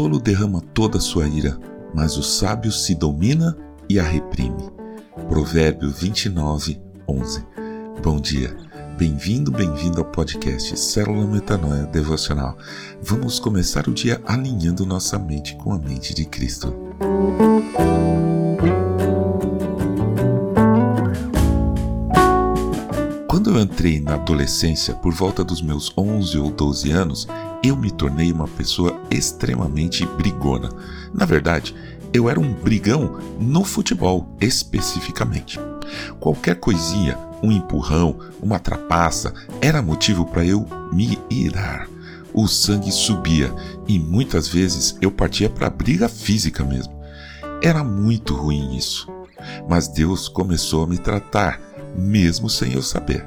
tolo derrama toda a sua ira, mas o sábio se domina e a reprime. Provérbio 29, 11. Bom dia. Bem-vindo, bem-vindo ao podcast Célula Metanoia Devocional. Vamos começar o dia alinhando nossa mente com a mente de Cristo. Quando eu entrei na adolescência, por volta dos meus 11 ou 12 anos, eu me tornei uma pessoa extremamente brigona. Na verdade, eu era um brigão no futebol, especificamente. Qualquer coisinha, um empurrão, uma trapaça, era motivo para eu me irar. O sangue subia e muitas vezes eu partia para briga física mesmo. Era muito ruim isso. Mas Deus começou a me tratar, mesmo sem eu saber.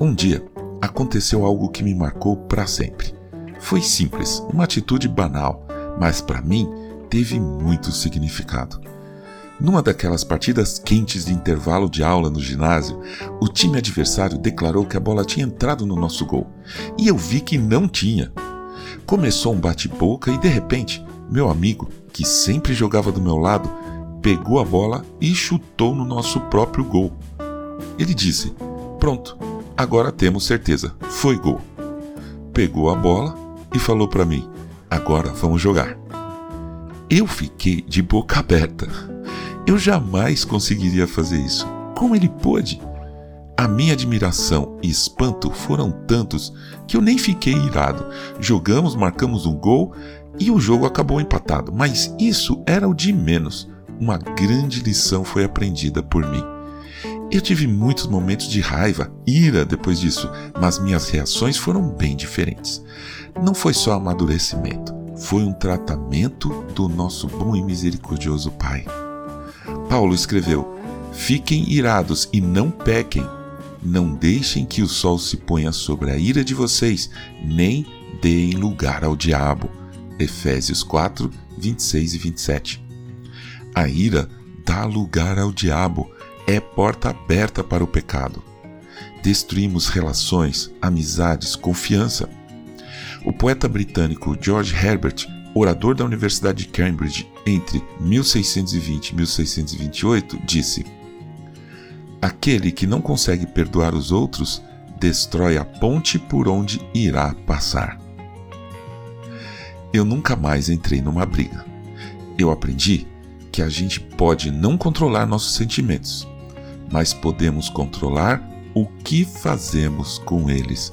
Um dia aconteceu algo que me marcou para sempre. Foi simples, uma atitude banal, mas para mim teve muito significado. Numa daquelas partidas quentes de intervalo de aula no ginásio, o time adversário declarou que a bola tinha entrado no nosso gol, e eu vi que não tinha. Começou um bate-boca e de repente, meu amigo, que sempre jogava do meu lado, pegou a bola e chutou no nosso próprio gol. Ele disse: Pronto, agora temos certeza, foi gol. Pegou a bola e falou para mim: Agora vamos jogar. Eu fiquei de boca aberta. Eu jamais conseguiria fazer isso. Como ele pôde? A minha admiração e espanto foram tantos que eu nem fiquei irado. Jogamos, marcamos um gol e o jogo acabou empatado, mas isso era o de menos. Uma grande lição foi aprendida por mim. Eu tive muitos momentos de raiva, ira depois disso, mas minhas reações foram bem diferentes. Não foi só amadurecimento, foi um tratamento do nosso bom e misericordioso Pai. Paulo escreveu: Fiquem irados e não pequem. Não deixem que o sol se ponha sobre a ira de vocês, nem deem lugar ao diabo. Efésios 4, 26 e 27. A ira dá lugar ao diabo, é porta aberta para o pecado. Destruímos relações, amizades, confiança. O poeta britânico George Herbert orador da Universidade de Cambridge entre 1620 e 1628, disse: Aquele que não consegue perdoar os outros destrói a ponte por onde irá passar. Eu nunca mais entrei numa briga. Eu aprendi que a gente pode não controlar nossos sentimentos, mas podemos controlar o que fazemos com eles